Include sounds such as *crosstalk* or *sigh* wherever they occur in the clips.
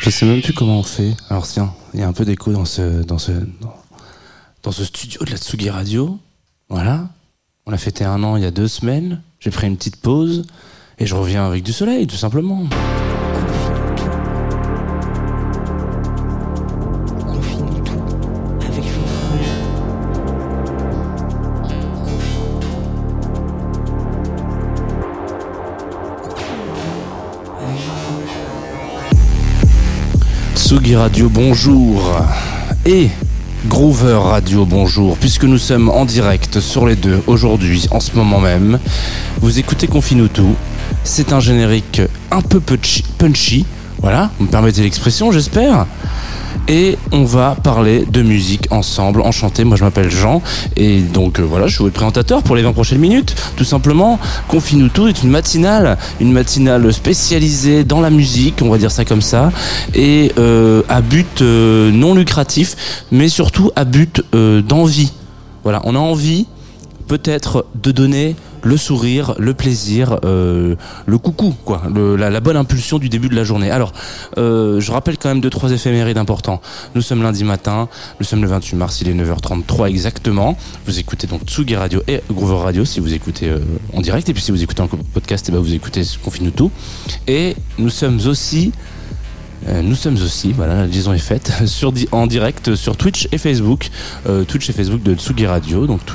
Je sais même plus comment on fait. Alors tiens, il y a un peu d'écho dans ce, dans ce, dans ce studio de la Tsugi Radio. Voilà. On a fêté un an il y a deux semaines. J'ai pris une petite pause et je reviens avec du soleil, tout simplement. Tsugi Radio, bonjour. Et Groover Radio, bonjour. Puisque nous sommes en direct sur les deux aujourd'hui, en ce moment même, vous écoutez Confine tout. C'est un générique un peu punchy, punchy. Voilà, vous me permettez l'expression, j'espère. Et on va parler de musique ensemble, enchanté. Moi, je m'appelle Jean. Et donc, euh, voilà, je suis votre présentateur pour les 20 prochaines minutes. Tout simplement, Confine tout est une matinale. Une matinale spécialisée dans la musique, on va dire ça comme ça. Et euh, à but euh, non lucratif, mais surtout à but euh, d'envie. Voilà, on a envie peut-être de donner le sourire, le plaisir, euh, le coucou, quoi, la, bonne impulsion du début de la journée. Alors, euh, je rappelle quand même deux trois éphémérides importants. Nous sommes lundi matin, nous sommes le 28 mars, il est 9h33 exactement. Vous écoutez donc Tsugi Radio et Groover Radio si vous écoutez euh, en direct, et puis si vous écoutez en podcast, et ben vous écoutez Confine tout. Et nous sommes aussi nous sommes aussi, voilà, la liaison est faite, *laughs* en direct sur Twitch et Facebook. Twitch et Facebook de Tsugi Radio, donc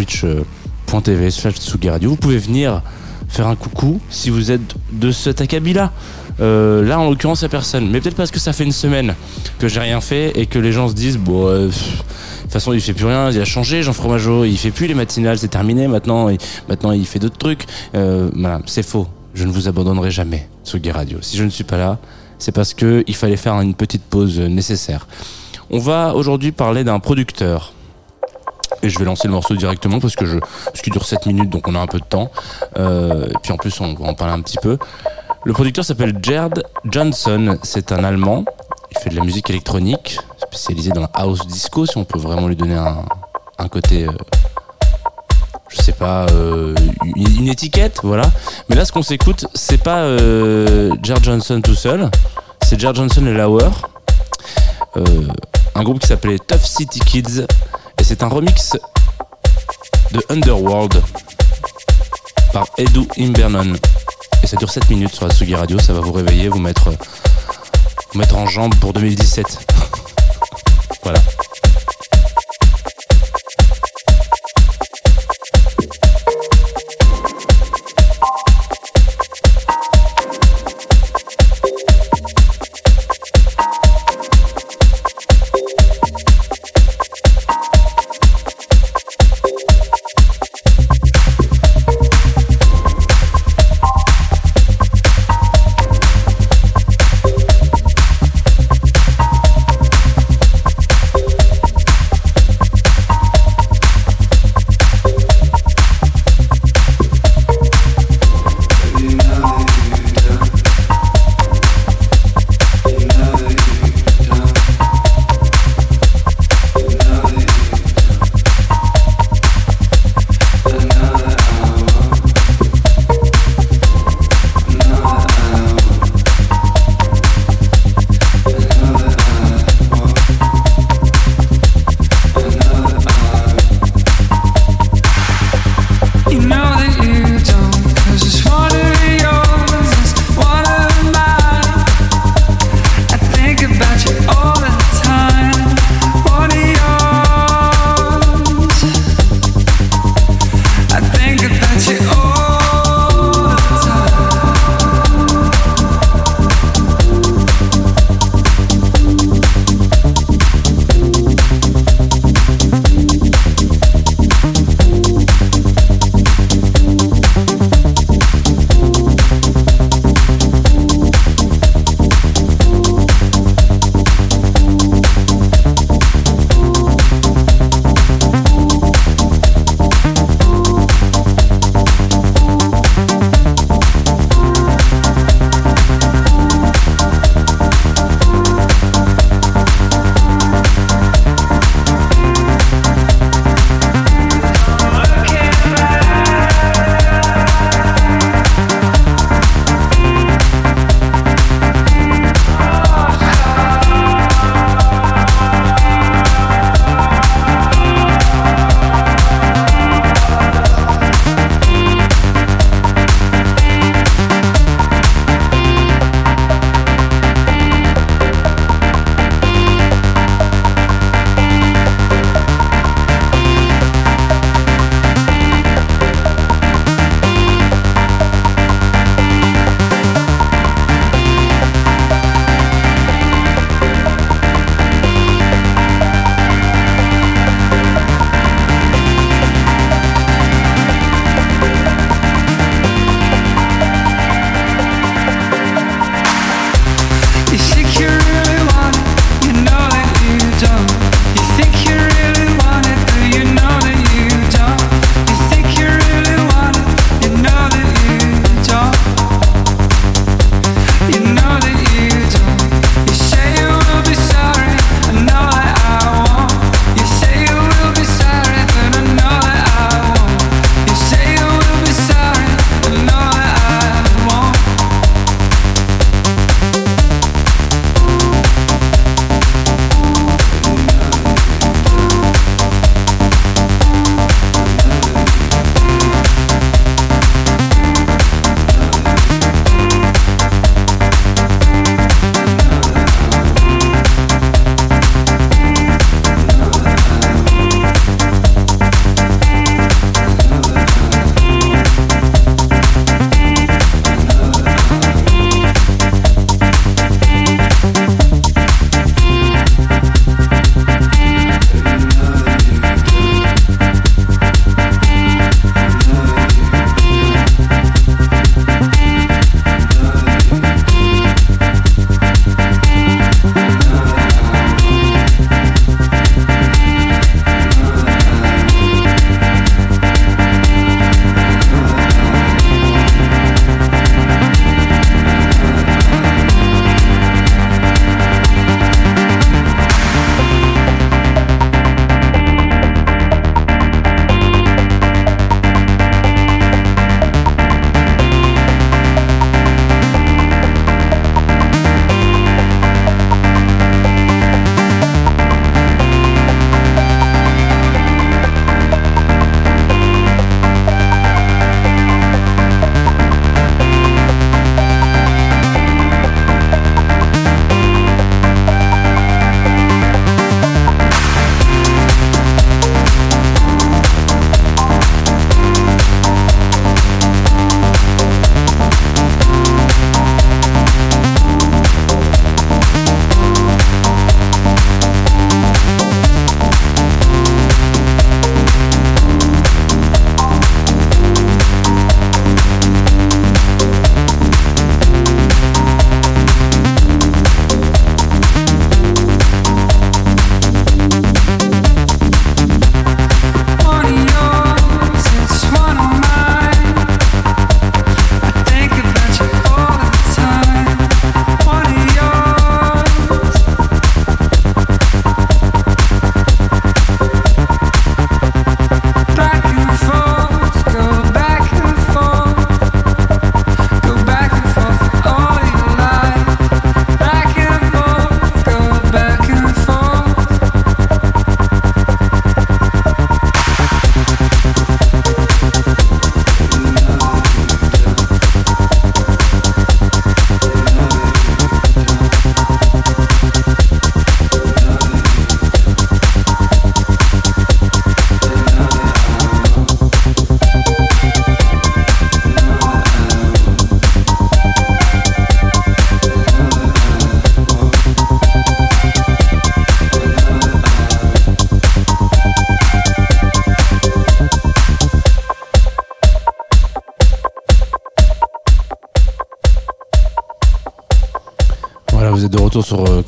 twitch.tv slash Radio. Vous pouvez venir faire un coucou si vous êtes de cet acabit-là. Euh, là, en l'occurrence, il n'y a personne. Mais peut-être parce que ça fait une semaine que j'ai rien fait et que les gens se disent, bon, euh, de toute façon, il fait plus rien, il a changé, Jean Fromageau, il fait plus les matinales, c'est terminé maintenant, maintenant il fait d'autres trucs. Euh, voilà, c'est faux. Je ne vous abandonnerai jamais, Tsugi Radio. Si je ne suis pas là, c'est parce que il fallait faire une petite pause nécessaire. On va aujourd'hui parler d'un producteur. Et je vais lancer le morceau directement parce que je, parce qu'il dure 7 minutes, donc on a un peu de temps. Euh, et puis en plus, on va en parler un petit peu. Le producteur s'appelle Gerd Johnson. C'est un Allemand. Il fait de la musique électronique, spécialisé dans la house disco, si on peut vraiment lui donner un, côté, euh, je sais pas, euh, une, étiquette, voilà. Mais là, ce qu'on s'écoute, c'est pas euh, Gerd Johnson tout seul, c'est Gerd Johnson et Lauer. Un groupe qui s'appelait Tough City Kids. Et c'est un remix de Underworld par Edu Imbernon. Et ça dure 7 minutes sur la Sugi Radio. Ça va vous réveiller, vous mettre, vous mettre en jambe pour 2017. *laughs* voilà.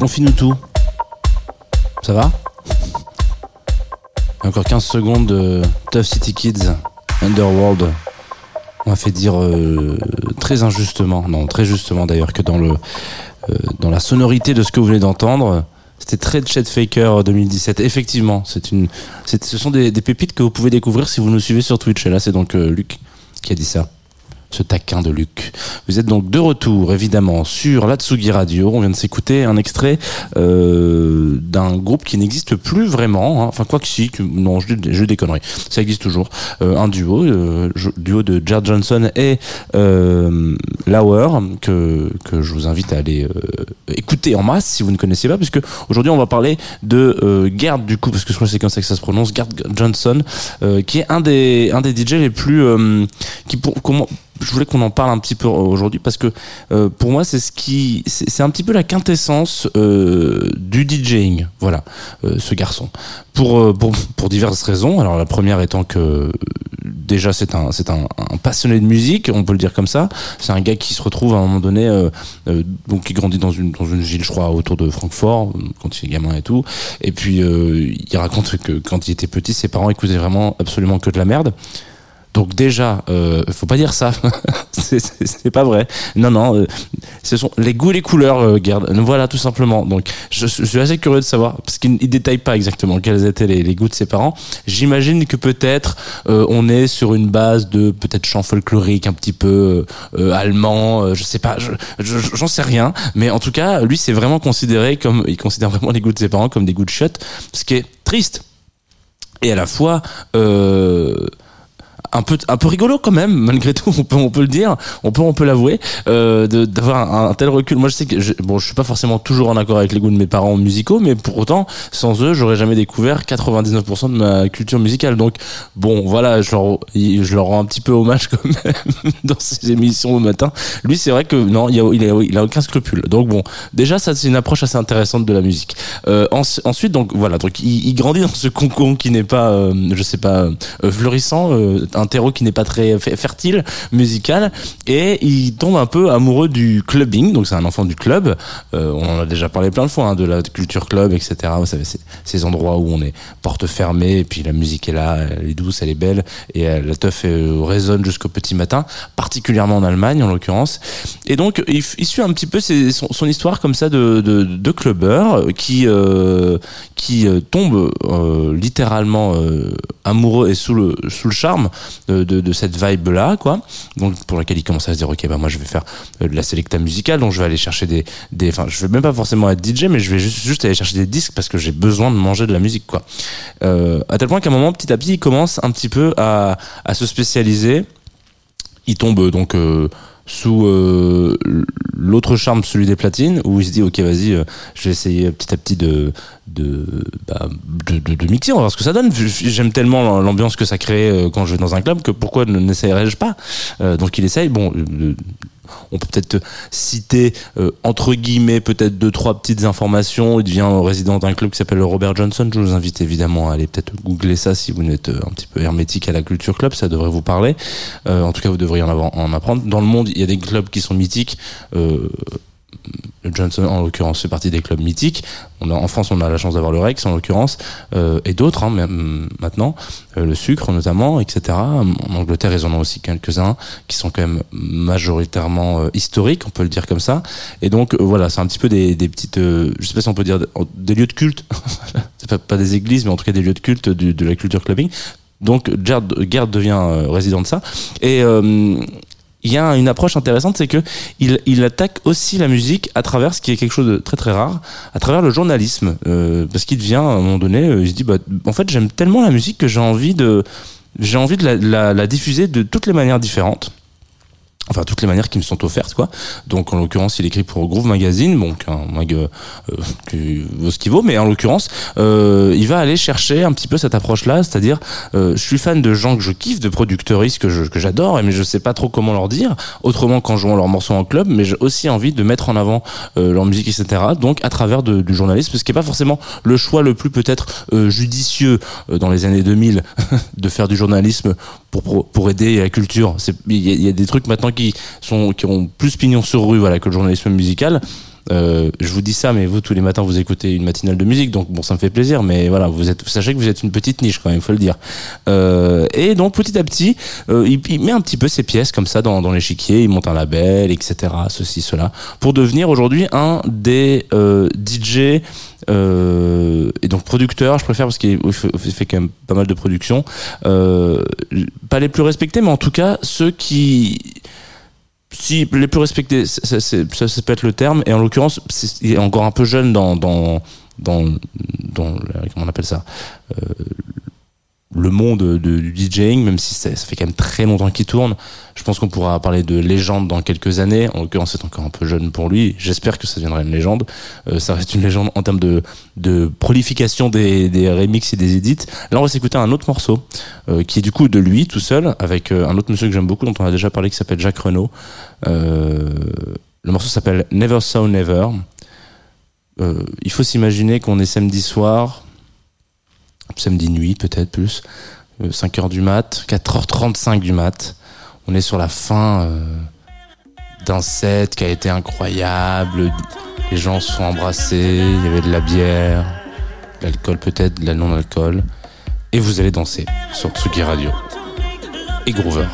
Euh, Confine-nous tout? Ça va? Encore 15 secondes de Tough City Kids, Underworld. On m'a fait dire euh, très injustement, non, très justement d'ailleurs, que dans, le, euh, dans la sonorité de ce que vous venez d'entendre, c'était très Chet Faker 2017. Effectivement, c'est une, ce sont des, pépites que vous pouvez découvrir si vous nous suivez sur Twitch. Et là, c'est donc euh, Luc qui a dit ça. Ce taquin de Luc. Vous êtes donc de retour, évidemment, sur la Tsugi Radio. On vient de s'écouter un extrait euh, d'un groupe qui n'existe plus vraiment. hein. Enfin, quoi que si, non, je, je des conneries. Ça existe toujours. Euh, un duo, euh, duo de Jared Johnson et Lauer, que, que je vous invite à aller écouter en masse si vous ne connaissez pas, puisque aujourd'hui on va parler de Gerd, du coup, parce que je crois que c'est comme ça que ça se prononce, Gerd Johnson, qui est un des, un des DJ les plus. qui pour, comment, je voulais qu'on en parle un petit peu aujourd'hui parce que euh, pour moi c'est ce qui c'est un petit peu la quintessence euh, du DJing voilà euh, ce garçon. Pour, euh, pour pour diverses raisons. Alors la première étant que euh, déjà c'est un un, passionné de musique on peut le dire comme ça. C'est un gars qui se retrouve à un moment donné euh, euh, donc qui grandit dans une dans une ville je crois autour de Francfort euh, quand il est gamin et tout. Et puis euh, il raconte que quand il était petit ses parents écoutaient vraiment absolument que de la merde donc déjà, euh, faut pas dire ça. *laughs* c'est- pas vrai. Non, non. euh, ce sont les goûts les couleurs, euh, Gerd. Voilà, tout simplement. Donc, je, je suis assez curieux de savoir parce qu'il il détaille pas exactement quels étaient les, les goûts de ses parents. J'imagine que peut-être euh, on est sur une base de peut-être chant folklorique un petit peu euh, euh, allemand. je sais pas. je- je- J'en sais rien. Mais en tout cas, lui, c'est vraiment considéré comme il considère vraiment les goûts de ses parents comme des goûts de shot, ce qui est triste et à la fois. Euh, un peu un peu rigolo quand même malgré tout *laughs* on peut on peut le dire on peut on peut l'avouer euh, d'avoir un, tel recul. Moi je sais que je, bon je suis pas forcément toujours en accord avec les goûts de mes parents musicaux mais pour autant sans eux j'aurais jamais découvert 99% de ma culture musicale. Donc bon voilà je leur rends un petit peu hommage *laughs* quand même dans ces émissions au matin. Lui c'est vrai que non il a, aucun scrupule. Donc bon déjà ça c'est une approche assez intéressante de la musique. Euh, en- ensuite donc voilà donc il, grandit dans ce concon qui n'est pas euh, je sais pas euh, florissant un terreau qui n'est pas très fertile musical et il tombe un peu amoureux du clubbing donc c'est un enfant du club Euh, on en a déjà parlé plein de fois hein, de la culture club etc vous savez ces endroits où on est porte fermée et puis la musique est là elle est douce elle est belle et euh, la teuf euh, résonne jusqu'au petit matin particulièrement en Allemagne en l'occurrence. Et donc il, suit un petit peu son, histoire comme ça de, de, clubbeur qui qui tombe littéralement amoureux et sous le sous le charme de, de, cette vibe là quoi. Donc pour laquelle il commence à se dire ok bah moi je vais faire euh, de la sélecta musicale donc je vais aller chercher des des enfin je vais même pas forcément être DJ mais je vais juste aller chercher des disques parce que j'ai besoin de manger de la musique quoi. Euh, à tel point qu'à un moment petit à petit il commence un petit peu à à se spécialiser. Il tombe euh, donc euh, sous euh, l'autre charme, celui des platines, où il se dit ok vas-y, euh, je vais essayer petit à petit bah, de, de, mixer, on va voir ce que ça donne. J'aime tellement l'ambiance que ça crée euh, quand je vais dans un club que pourquoi ne n'essayerais-je pas? Donc il essaye. Bon, on peut peut-être citer euh, entre guillemets peut-être deux trois petites informations. Il devient résident d'un club qui s'appelle le Robert Johnson. Je vous invite évidemment à aller peut-être googler ça si vous n'êtes euh, un petit peu hermétique à la culture club, ça devrait vous parler. Euh, en tout cas, vous devriez en, apprendre. Dans le monde, il y a des clubs qui sont mythiques. Le Johnson, en l'occurrence, fait partie des clubs mythiques. On a, en France, on a la chance d'avoir le Rex, en l'occurrence, euh, et d'autres, hein, même maintenant, euh, le sucre notamment, etc. En Angleterre, ils en ont aussi quelques-uns qui sont quand même majoritairement euh, historiques, on peut le dire comme ça. Et donc, voilà, c'est un petit peu des, petites, je sais pas si on peut dire des lieux de culte. *laughs* pas, pas des églises, mais en tout cas des lieux de culte de la culture clubbing. Donc, Gerd, Gerd devient résident de ça. Et il y a une approche intéressante, c'est que il, attaque aussi la musique à travers ce qui est quelque chose de très très rare, à travers le journalisme, euh, parce qu'il devient à un moment donné, euh, il se dit bah en fait j'aime tellement la musique que j'ai envie de j'ai envie de la diffuser de toutes les manières différentes. Enfin, toutes les manières qui me sont offertes, quoi. Donc, en l'occurrence, il écrit pour Groove Magazine, donc un mag euh, euh, qui vaut ce qu'il vaut, mais en l'occurrence, euh, il va aller chercher un petit peu cette approche-là, c'est-à-dire, euh, je suis fan de gens que je kiffe, de producteuristes que que j'adore, mais je sais pas trop comment leur dire, autrement qu'en jouant leurs morceaux en club, mais j'ai aussi envie de mettre en avant euh, leur musique, etc. Donc, à travers de- du journalisme, ce qui est pas forcément le choix le plus peut-être euh, judicieux dans les années 2000 *laughs* de faire du journalisme pour, pour, aider la culture. Il y, y a des trucs maintenant qui sont qui ont plus pignon sur rue voilà que le journalisme musical. Euh, je vous dis ça, mais vous tous les matins vous écoutez une matinale de musique, donc bon, ça me fait plaisir. Mais voilà, vous êtes, sachez que vous êtes une petite niche quand même, faut le dire. Euh, et donc petit à petit, euh, il, met un petit peu ses pièces comme ça dans, dans l'échiquier. Il monte un label, etc. Ceci, cela, pour devenir aujourd'hui un des DJ producteur, je préfère parce qu'il fait, quand même pas mal de productions. Euh, pas les plus respectés, mais en tout cas ceux qui si les plus respectés, ça, peut être le terme. Et en l'occurrence, il est encore un peu jeune dans dans dans, comment on appelle ça? Euh, le monde de, du DJing, même si ça, fait quand même très longtemps qu'il tourne. Je pense qu'on pourra parler de légende dans quelques années. En l'occurrence, c'est encore un peu jeune pour lui. J'espère que ça deviendra une légende. Euh, ça reste une légende en termes de, de prolification des, des remixes et des edits. Là, on va s'écouter un autre morceau euh, qui est du coup de lui tout seul, avec euh, un autre monsieur que j'aime beaucoup, dont on a déjà parlé, qui s'appelle Jacques Renault. Euh, le morceau s'appelle Never Saw Never. Euh, il faut s'imaginer qu'on est samedi soir, samedi nuit peut-être plus, 5h du mat, 4h35 du mat. On est sur la fin euh, d'un set qui a été incroyable. Les gens se sont embrassés, il y avait de la bière, de l'alcool peut-être, de la non-alcool. Et vous allez danser sur Tsugi Radio et Groover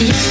Yeah.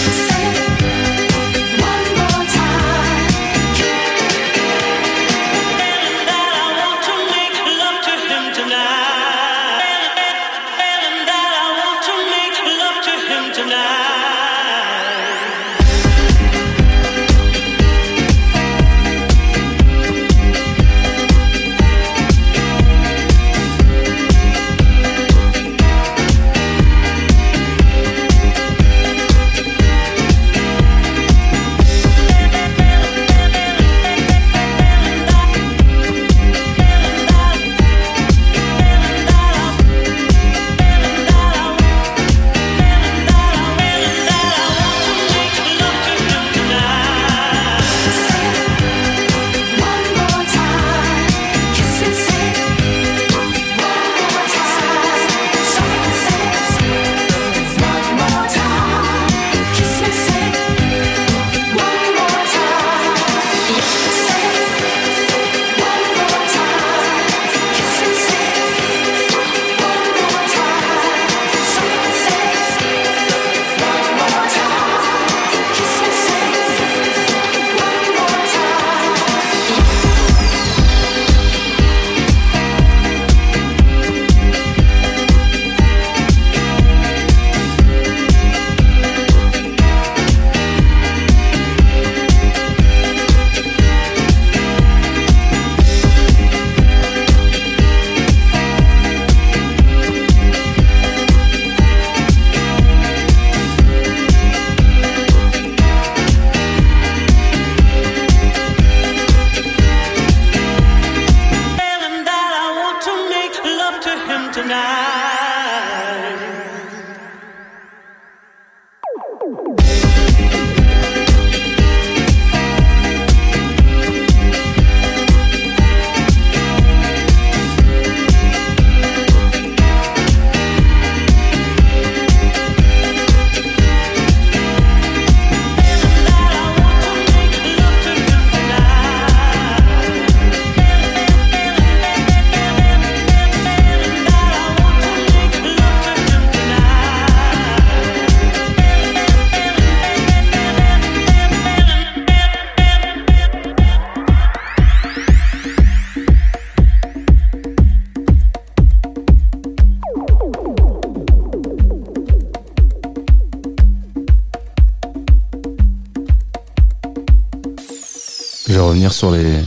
Sur les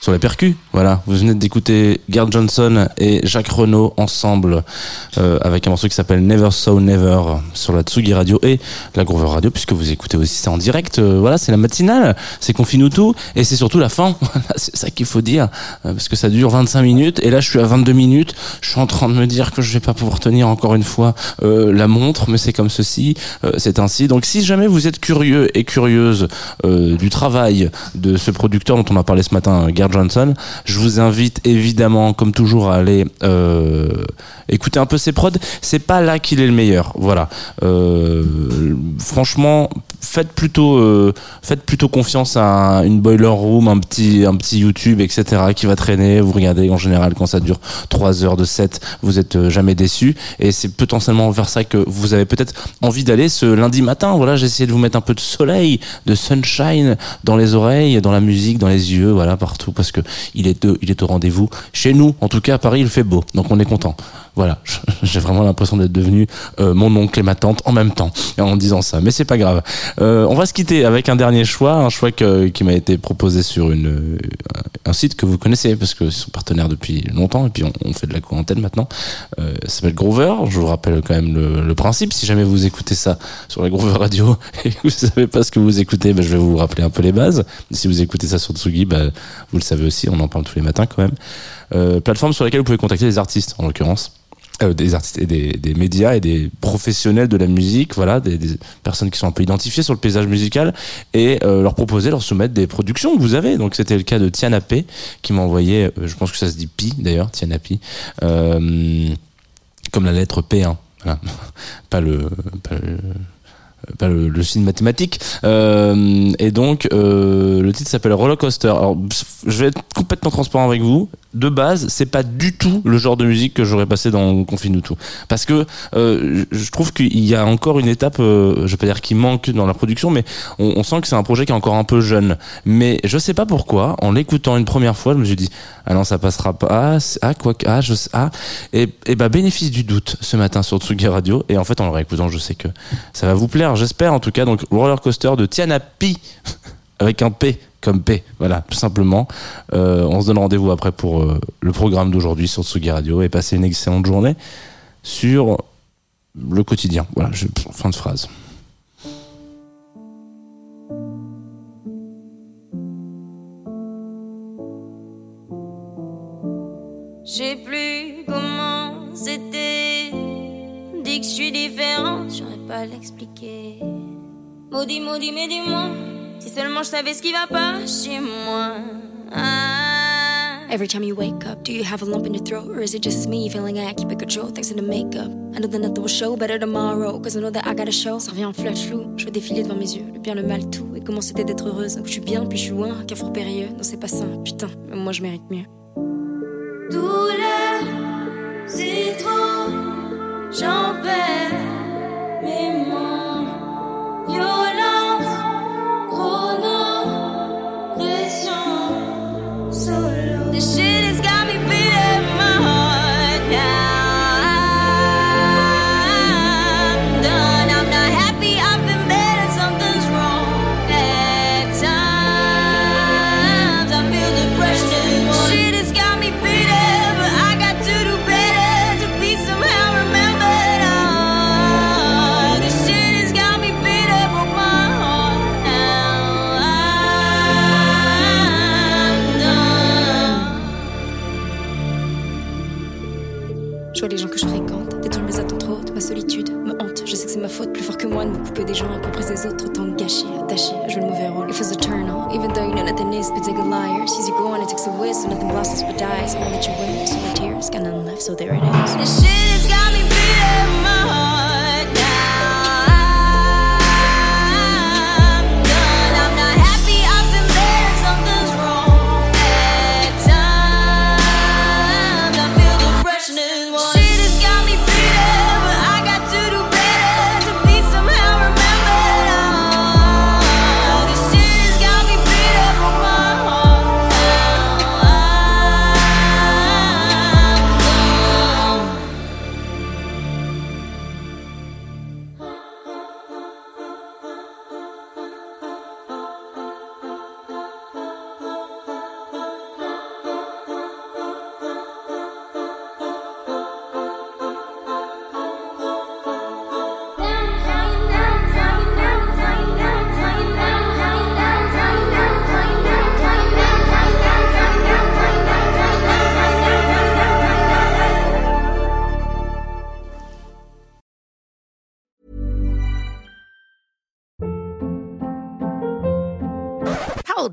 sur les percus. Voilà, vous venez d'écouter Gerd Johnson et Jacques Renault ensemble euh, avec un morceau qui s'appelle Never So Never sur la Tsugi Radio et la Groover Radio puisque vous écoutez aussi ça en direct. Euh, voilà, c'est la matinale, c'est Confine tout et c'est surtout la fin. *laughs* Voilà, c'est ça qu'il faut dire euh, parce que ça dure 25 minutes et là je suis à 22 minutes. Je suis en train de me dire que je vais pas pouvoir tenir encore une fois euh, la montre, mais c'est comme ceci, euh, c'est ainsi. Donc si jamais vous êtes curieux et curieuse euh, du travail de ce producteur dont on a parlé ce matin, Gerd Johnson, je vous invite évidemment, comme toujours, à aller euh, écouter un peu ses prods. C'est pas là qu'il est le meilleur, voilà. Euh, franchement, faites plutôt, euh, faites plutôt confiance à une boiler room, un petit, un petit YouTube, etc. qui va traîner. Vous regardez en général quand ça dure 3 heures de set, vous êtes euh, jamais déçu. Et c'est potentiellement vers ça que vous avez peut-être envie d'aller ce lundi matin. Voilà, j'ai essayé de vous mettre un peu de soleil, de sunshine dans les oreilles, dans la musique, dans les yeux, voilà partout parce que il est, il est au rendez-vous. Chez nous, en tout cas à Paris, il fait beau, donc on est content. Voilà, *laughs* j'ai vraiment l'impression d'être devenu euh, mon oncle et ma tante en même temps en disant ça, mais c'est pas grave. Euh, on va se quitter avec un dernier choix, un choix que- qui m'a été proposé sur une, euh, un site que vous connaissez parce qu'ils sont partenaires depuis longtemps et puis on, on fait de la co-antenne maintenant. Euh, ça s'appelle Groover. Je vous rappelle quand même le, le principe. Si jamais vous écoutez ça sur la Groover Radio *laughs* et que vous savez pas ce que vous écoutez, ben, je vais vous rappeler un peu les bases. Si vous écoutez ça sur Tsugi, ben, vous le savez aussi, on en parle tous les matins quand même. Euh, plateforme sur laquelle vous pouvez contacter des artistes en l'occurrence. Euh, des artistes et des, des médias et des professionnels de la musique, voilà, des, des personnes qui sont un peu identifiées sur le paysage musical et euh, leur proposer, leur soumettre des productions que vous avez. Donc c'était le cas de Tiana P qui m'a envoyé, euh, je pense que ça se dit Pi d'ailleurs, Tiana Pi, euh, comme la lettre P, hein, voilà. *laughs* pas le, pas le pas le, signe mathématique. Euh, et donc, euh, le titre s'appelle Roller Coaster. Alors, je vais être complètement transparent avec vous. De base, c'est pas du tout le genre de musique que j'aurais passé dans Confine tout. Parce que euh, je trouve qu'il y a encore une étape, euh, je vais pas dire qui manque dans la production, mais on, sent que c'est un projet qui est encore un peu jeune. Mais je sais pas pourquoi, en l'écoutant une première fois, je me suis dit, ah non, ça passera pas. Ah, ah quoi ah, je sais, ah. Et, et bah, bénéfice du doute ce matin sur Tsugi Radio. Et en fait, en le réécoutant, je sais que ça va vous plaire, j'espère en tout cas. Donc, Roller Coaster de Tiana Pi, *laughs* avec un P comme P, voilà, tout simplement. Euh, on se donne rendez-vous après pour euh, le programme d'aujourd'hui sur Tsugi Radio et passer une excellente journée sur le quotidien. Voilà, je, fin de phrase. Je plus comment c'était. Dis que je suis différente, j'aurais pas à l'expliquer. Maudit, maudit, mais dis-moi. Si seulement je savais ce qui va pas chez moi. Every time you wake up, do you have a lump in your throat? Or is it just me feeling I keep it control thanks to the makeup? I know that nothing will show better tomorrow. Cause I know that I got a show. Ça revient en flash flou. Je veux défiler devant mes yeux. Le bien, le mal, tout. Et comment c'était d'être heureuse? Donc je suis bien, puis je suis loin. Carrefour périlleux. Non, c'est pas ça. Putain, moi je mérite mieux. Autres, gâchis, attaché à jouer le mauvais rôle. If it's eternal, even though you know nothing is, but take a liar. Sees you go on, it takes a whiz, so nothing blossoms but dies. Wanna let you win, so my tears got none left, so there it is. This shit has got